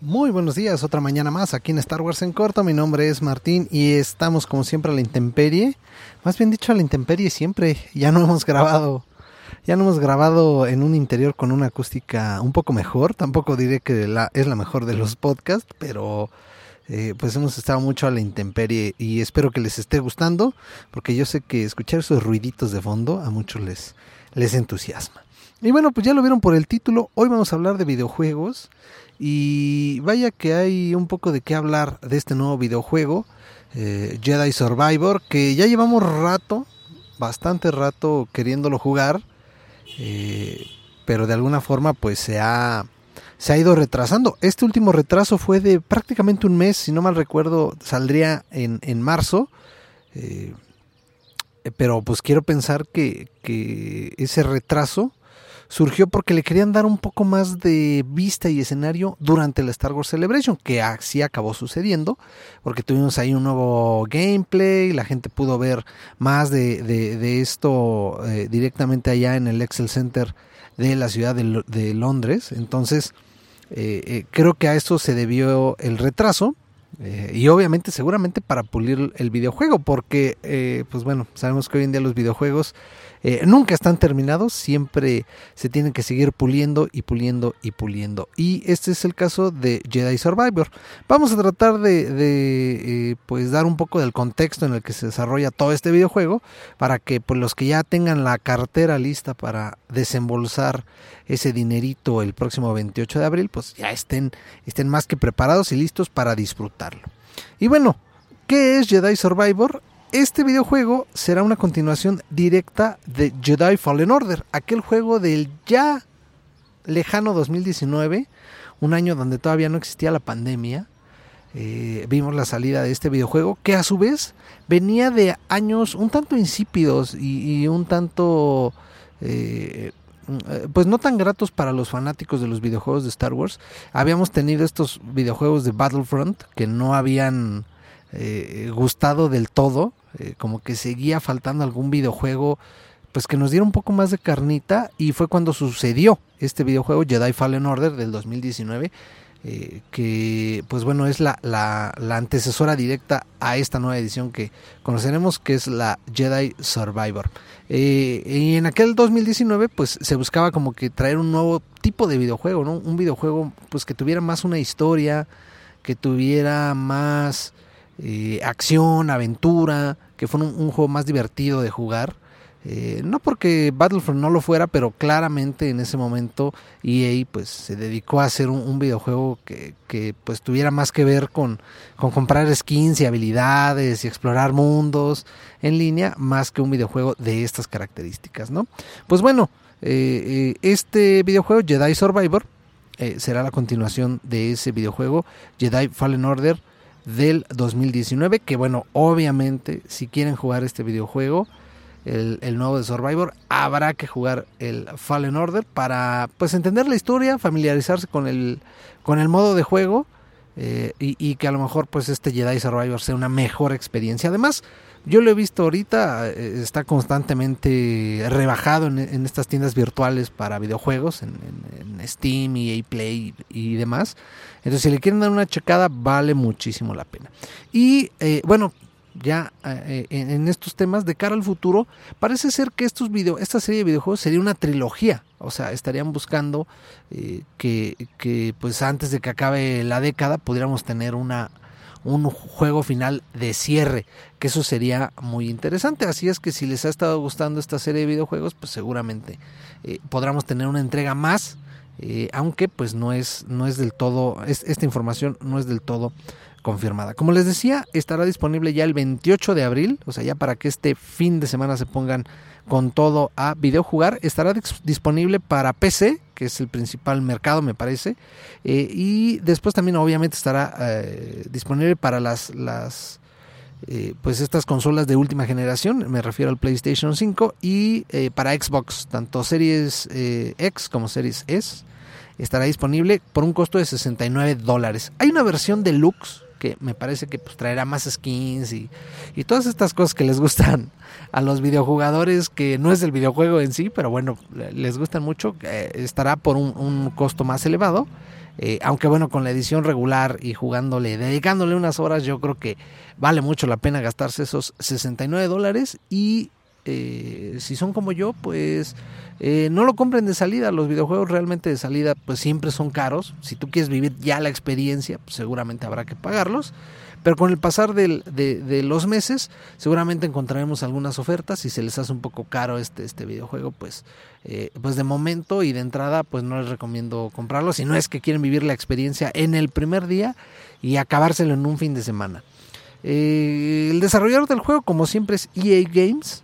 Muy buenos días, otra mañana más aquí en Star Wars en corto. Mi nombre es Martín y estamos como siempre a la intemperie. Más bien dicho a la intemperie siempre. Ya no hemos grabado, ya no hemos grabado en un interior con una acústica un poco mejor. Tampoco diré que la, es la mejor de los podcasts, pero eh, pues hemos estado mucho a la intemperie y espero que les esté gustando, porque yo sé que escuchar esos ruiditos de fondo a muchos les, les entusiasma. Y bueno, pues ya lo vieron por el título. Hoy vamos a hablar de videojuegos. Y vaya que hay un poco de qué hablar de este nuevo videojuego, eh, Jedi Survivor, que ya llevamos rato, bastante rato queriéndolo jugar, eh, pero de alguna forma pues se ha, se ha ido retrasando. Este último retraso fue de prácticamente un mes, si no mal recuerdo, saldría en, en marzo. Eh, pero pues quiero pensar que, que ese retraso surgió porque le querían dar un poco más de vista y escenario durante la Star Wars Celebration, que así acabó sucediendo, porque tuvimos ahí un nuevo gameplay, la gente pudo ver más de, de, de esto eh, directamente allá en el Excel Center de la ciudad de, de Londres, entonces eh, eh, creo que a eso se debió el retraso. Eh, y obviamente seguramente para pulir el videojuego porque eh, pues bueno sabemos que hoy en día los videojuegos eh, nunca están terminados, siempre se tienen que seguir puliendo y puliendo y puliendo. Y este es el caso de Jedi Survivor. Vamos a tratar de, de eh, pues dar un poco del contexto en el que se desarrolla todo este videojuego para que pues, los que ya tengan la cartera lista para desembolsar ese dinerito el próximo 28 de abril, pues ya estén, estén más que preparados y listos para Y bueno, ¿qué es Jedi Survivor? Este videojuego será una continuación directa de Jedi Fallen Order, aquel juego del ya lejano 2019, un año donde todavía no existía la pandemia. Eh, vimos la salida de este videojuego que a su vez venía de años un tanto insípidos y, y un tanto eh, pues no tan gratos para los fanáticos de los videojuegos de Star Wars. Habíamos tenido estos videojuegos de Battlefront que no habían eh, gustado del todo, eh, como que seguía faltando algún videojuego pues que nos diera un poco más de carnita y fue cuando sucedió este videojuego Jedi Fallen Order del 2019 eh, que pues bueno es la, la, la, antecesora directa a esta nueva edición que conoceremos que es la Jedi Survivor eh, y en aquel 2019 pues se buscaba como que traer un nuevo tipo de videojuego ¿no? un videojuego pues que tuviera más una historia que tuviera más eh, acción, aventura, que fue un, un, juego más divertido de jugar. Eh, no porque Battlefront no lo fuera, pero claramente en ese momento EA pues se dedicó a hacer un, videojuego que, que, pues tuviera más que ver con, con, comprar skins y habilidades y explorar mundos en línea, más que un videojuego de estas características, ¿no? Pues bueno, eh, este videojuego Jedi Survivor será la continuación de ese videojuego Jedi Fallen Order del 2019, que bueno, obviamente si quieren jugar este videojuego, el, nuevo de Survivor, habrá que jugar el Fallen Order para pues entender la historia, familiarizarse con el, con el modo de juego eh, y, que a lo mejor pues este Jedi Survivor sea una mejor experiencia. Además, yo lo he visto ahorita, eh, está constantemente rebajado en, en, estas tiendas virtuales para videojuegos, en, Steam y EA Play y, y, demás. Entonces, si le quieren dar una checada, vale muchísimo la pena. Y eh, bueno, ya eh, en estos temas de cara al futuro, parece ser que estos video, esta serie de videojuegos sería una trilogía. O sea, estarían buscando eh, que, que, pues antes de que acabe la década pudiéramos tener una un juego final de cierre, que eso sería muy interesante. Así es que si les ha estado gustando esta serie de videojuegos, pues seguramente eh, podremos tener una entrega más, eh, aunque pues no es, no es del todo, es, esta información no es del todo confirmada. Como les decía, estará disponible ya el 28 de abril, o sea, ya para que este fin de semana se pongan con todo a videojugar, estará disponible para PC, que es el principal mercado, me parece. Eh, y después también obviamente estará eh, disponible para las, las eh, pues estas consolas de última generación, me refiero al PlayStation 5 y para Xbox, tanto Series X como Series S, estará disponible por un costo de 69 dólares. Hay una versión deluxe que me parece que pues, traerá más skins y, y, todas estas cosas que les gustan a los videojugadores, que no es el videojuego en sí, pero bueno, les gustan mucho, eh, estará por un, costo más elevado. Eh, aunque bueno, con la edición regular y jugándole, dedicándole unas horas, yo creo que vale mucho la pena gastarse esos 69 dólares y eh, si son como yo, pues eh, no lo compren de salida. Los videojuegos realmente de salida, pues siempre son caros. Si tú quieres vivir ya la experiencia, pues, seguramente habrá que pagarlos. Pero con el pasar de, los meses, seguramente encontraremos algunas ofertas. Si se les hace un poco caro este, este videojuego, pues, eh, pues de momento y de entrada, pues no les recomiendo comprarlo. Si no es que quieren vivir la experiencia en el primer día y acabárselo en un fin de semana. el desarrollador del juego, como siempre, es EA Games.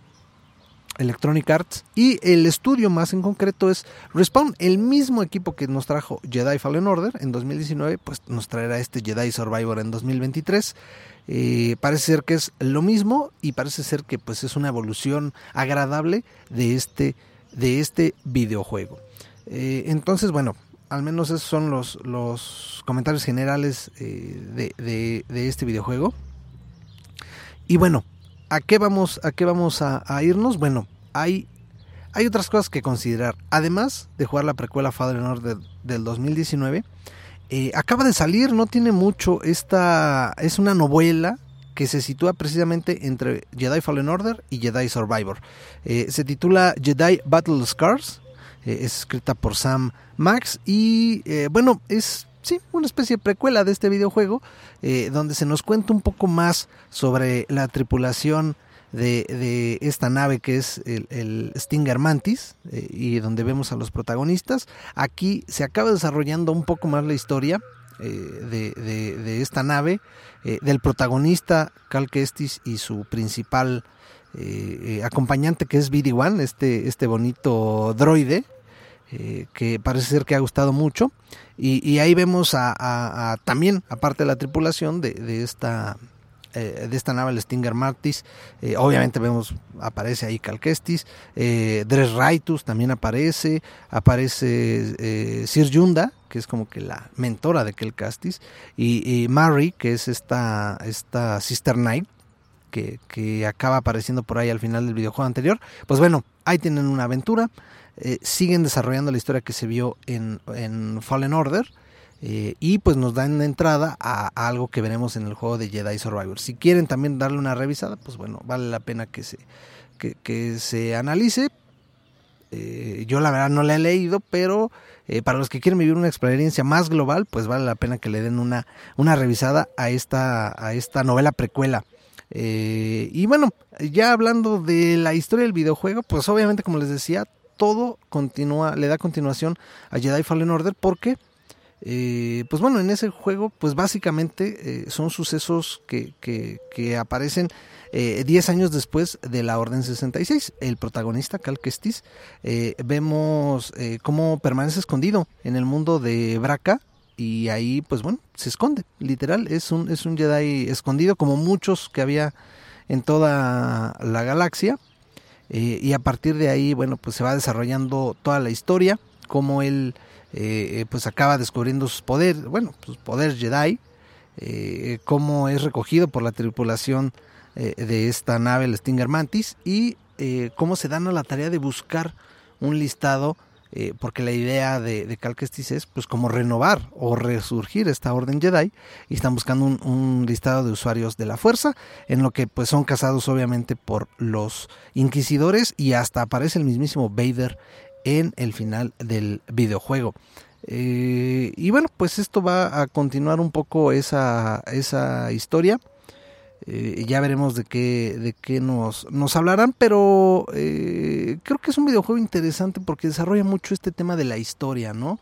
Electronic Arts y el estudio más en concreto es Respawn, el mismo equipo que nos trajo Jedi Fallen Order en 2019, pues nos traerá este Jedi Survivor en 2023. Eh, parece ser que es lo mismo y parece ser que pues es una evolución agradable de este, de este videojuego. Eh, entonces, bueno, al menos esos son los, los comentarios generales eh, de, este videojuego. Y bueno, ¿a qué vamos, a, qué vamos a, irnos? Bueno, hay, hay otras cosas que considerar. Además de jugar la precuela Father Order del 2019, eh, acaba de salir, no tiene mucho. Esta es una novela que se sitúa precisamente entre Jedi Fallen Order y Jedi Survivor. Eh, se titula Jedi Battle Scars. Eh, es escrita por Sam Max y bueno, es sí, una especie de precuela de este videojuego, eh, donde se nos cuenta un poco más sobre la tripulación de, esta nave que es el, Stinger Mantis eh, y donde vemos a los protagonistas. Aquí se acaba desarrollando un poco más la historia eh, de, esta nave, del protagonista Cal Kestis y su principal acompañante que es BD-1, este, este bonito droide eh, que parece ser que ha gustado mucho. Y, ahí vemos a, también, aparte de la tripulación de, esta eh, de esta nave, el Stinger Martis. Eh, obviamente vemos, aparece ahí Calquestis. Dres Raitus también aparece. Aparece Sir Yunda, que es como que la mentora de Calcastis. Y, y Mary, que es esta, esta Sister Knight. Que, acaba apareciendo por ahí al final del videojuego anterior. Pues bueno, ahí tienen una aventura. Eh, siguen desarrollando la historia que se vio en, Fallen Order. Eh, y pues nos dan entrada a, algo que veremos en el juego de Jedi Survivor. Si quieren también darle una revisada, pues bueno, vale la pena que se, que, se analice. Eh, yo la verdad no la he leído, pero para los que quieren vivir una experiencia más global, pues vale la pena que le den una, una revisada a esta, a esta novela precuela. Y bueno, ya hablando de la historia del videojuego, pues obviamente como les decía, todo continúa, le da continuación a Jedi Fallen Order porque, eh, pues bueno, en ese juego, pues básicamente eh, son sucesos que, que, aparecen 10 eh, años después de la Orden 66. El protagonista, Cal Kestis, vemos cómo permanece escondido en el mundo de Braca y ahí, pues bueno, se esconde, literal, es un, es un Jedi escondido como muchos que había en toda la galaxia eh, y a partir de ahí, bueno, pues se va desarrollando toda la historia, como él eh, eh, pues acaba descubriendo sus poderes, bueno, sus poderes Jedi, cómo es recogido por la tripulación de esta nave, el Stinger Mantis, y cómo se dan a la tarea de buscar un listado eh, porque la idea de, de Cal Kestis es pues como renovar o resurgir esta orden Jedi y están buscando un, listado de usuarios de la fuerza en lo que pues son casados obviamente por los inquisidores y hasta aparece el mismísimo Vader en el final del videojuego. Eh, y bueno, pues esto va a continuar un poco esa, esa historia. Eh, ya veremos de qué, de qué nos, nos hablarán, pero eh, creo que es un videojuego interesante porque desarrolla mucho este tema de la historia, ¿no?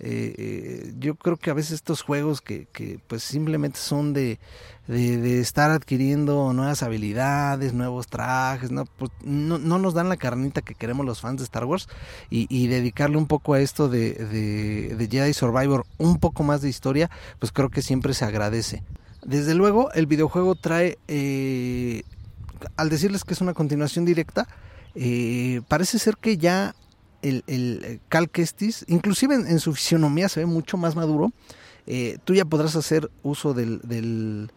Eh, eh, yo creo que a veces estos juegos que, que pues simplemente son de, de, estar adquiriendo nuevas habilidades, nuevos trajes, ¿no? Pues no, no, nos dan la carnita que queremos los fans de Star Wars y, y dedicarle un poco a esto de, de, de, Jedi Survivor, un poco más de historia, pues creo que siempre se agradece. Desde luego, el videojuego trae, eh, al decirles que es una continuación directa, eh, parece ser que ya el, el Cal Kestis, inclusive en, su fisionomía se ve mucho más maduro. Eh, tú ya podrás hacer uso del, del,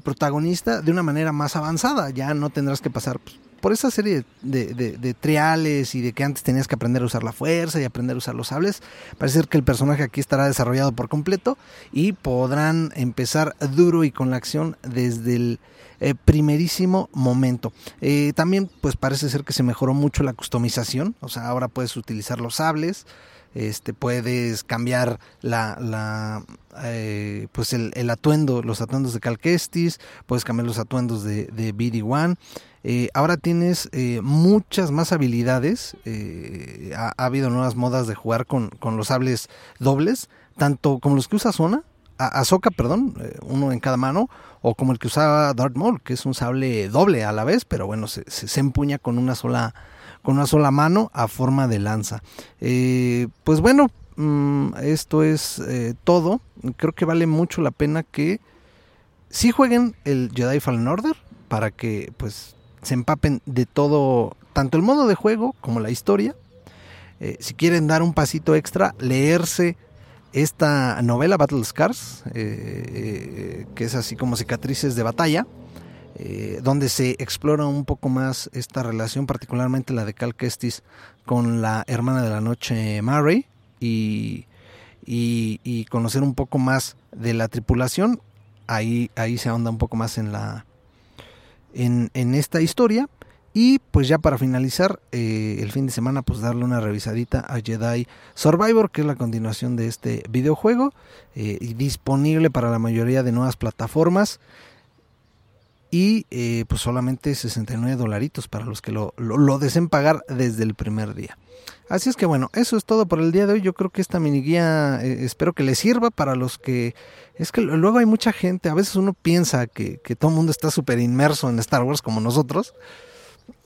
protagonista de una manera más avanzada. Ya no tendrás que pasar pues, por esa serie de, de, triales y de que antes tenías que aprender a usar la fuerza y aprender a usar los sables. Parece ser que el personaje aquí estará desarrollado por completo y podrán empezar duro y con la acción desde el eh, primerísimo momento. Eh, también pues parece ser que se mejoró mucho la customización, o sea, ahora puedes utilizar los sables, este, puedes cambiar la, la eh, pues el, atuendo, los atuendos de Calquestis, puedes cambiar los atuendos de, de BD1. ahora tienes muchas más habilidades. Ha, ha, habido nuevas modas de jugar con, los sables dobles, tanto como los que usa Zona, Ahsoka, perdón, eh, uno en cada mano, o como el que usaba Darth que es un sable doble a la vez, pero bueno, se, se, empuña con una sola con una sola mano a forma de lanza. Eh, pues bueno, mm, esto es eh, todo. Creo que vale mucho la pena que sí jueguen el Jedi Fallen Order para que pues se empapen de todo, tanto el modo de juego como la historia. si quieren dar un pasito extra, leerse esta novela Battle Scars, eh, eh, que es así como cicatrices de batalla, eh, donde se explora un poco más esta relación, particularmente la de Cal Kestis con la hermana de la noche Mary, y, y, conocer un poco más de la tripulación. Ahí, ahí se ahonda un poco más en la en, en esta historia. Y pues ya para finalizar eh, el fin de semana, pues darle una revisadita a Jedi Survivor, que es la continuación de este videojuego, eh, disponible para la mayoría de nuevas plataformas. Y eh, pues solamente 69 dolaritos para los que lo, lo, deseen pagar desde el primer día. Así es que bueno, eso es todo por el día de hoy. Yo creo que esta mini guía espero que les sirva para los que... Es que luego hay mucha gente, a veces uno piensa que, que todo el mundo está súper inmerso en Star Wars como nosotros.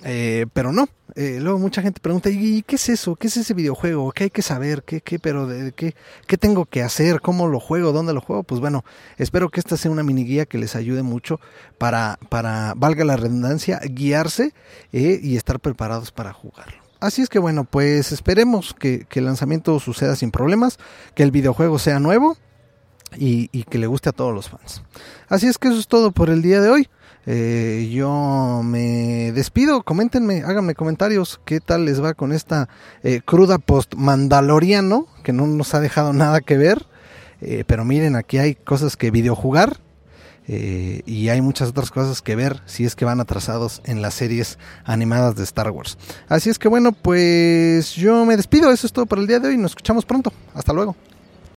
Eh, pero no, eh, luego mucha gente pregunta, ¿y qué es eso? ¿Qué es ese videojuego? ¿Qué hay que saber? ¿Qué, qué, pero de, qué, qué tengo que hacer? ¿Cómo lo juego? ¿Dónde lo juego? Pues bueno, espero que esta sea una mini guía que les ayude mucho para, para valga la redundancia, guiarse eh, y estar preparados para jugarlo. Así es que bueno, pues esperemos que, que, el lanzamiento suceda sin problemas, que el videojuego sea nuevo y, y que le guste a todos los fans. Así es que eso es todo por el día de hoy. Eh, yo me despido, coméntenme, háganme comentarios qué tal les va con esta eh, cruda post mandaloriano que no nos ha dejado nada que ver. Eh, pero miren, aquí hay cosas que videojugar y hay muchas otras cosas que ver si es que van atrasados en las series animadas de Star Wars. Así es que bueno, pues yo me despido, eso es todo por el día de hoy, nos escuchamos pronto, hasta luego.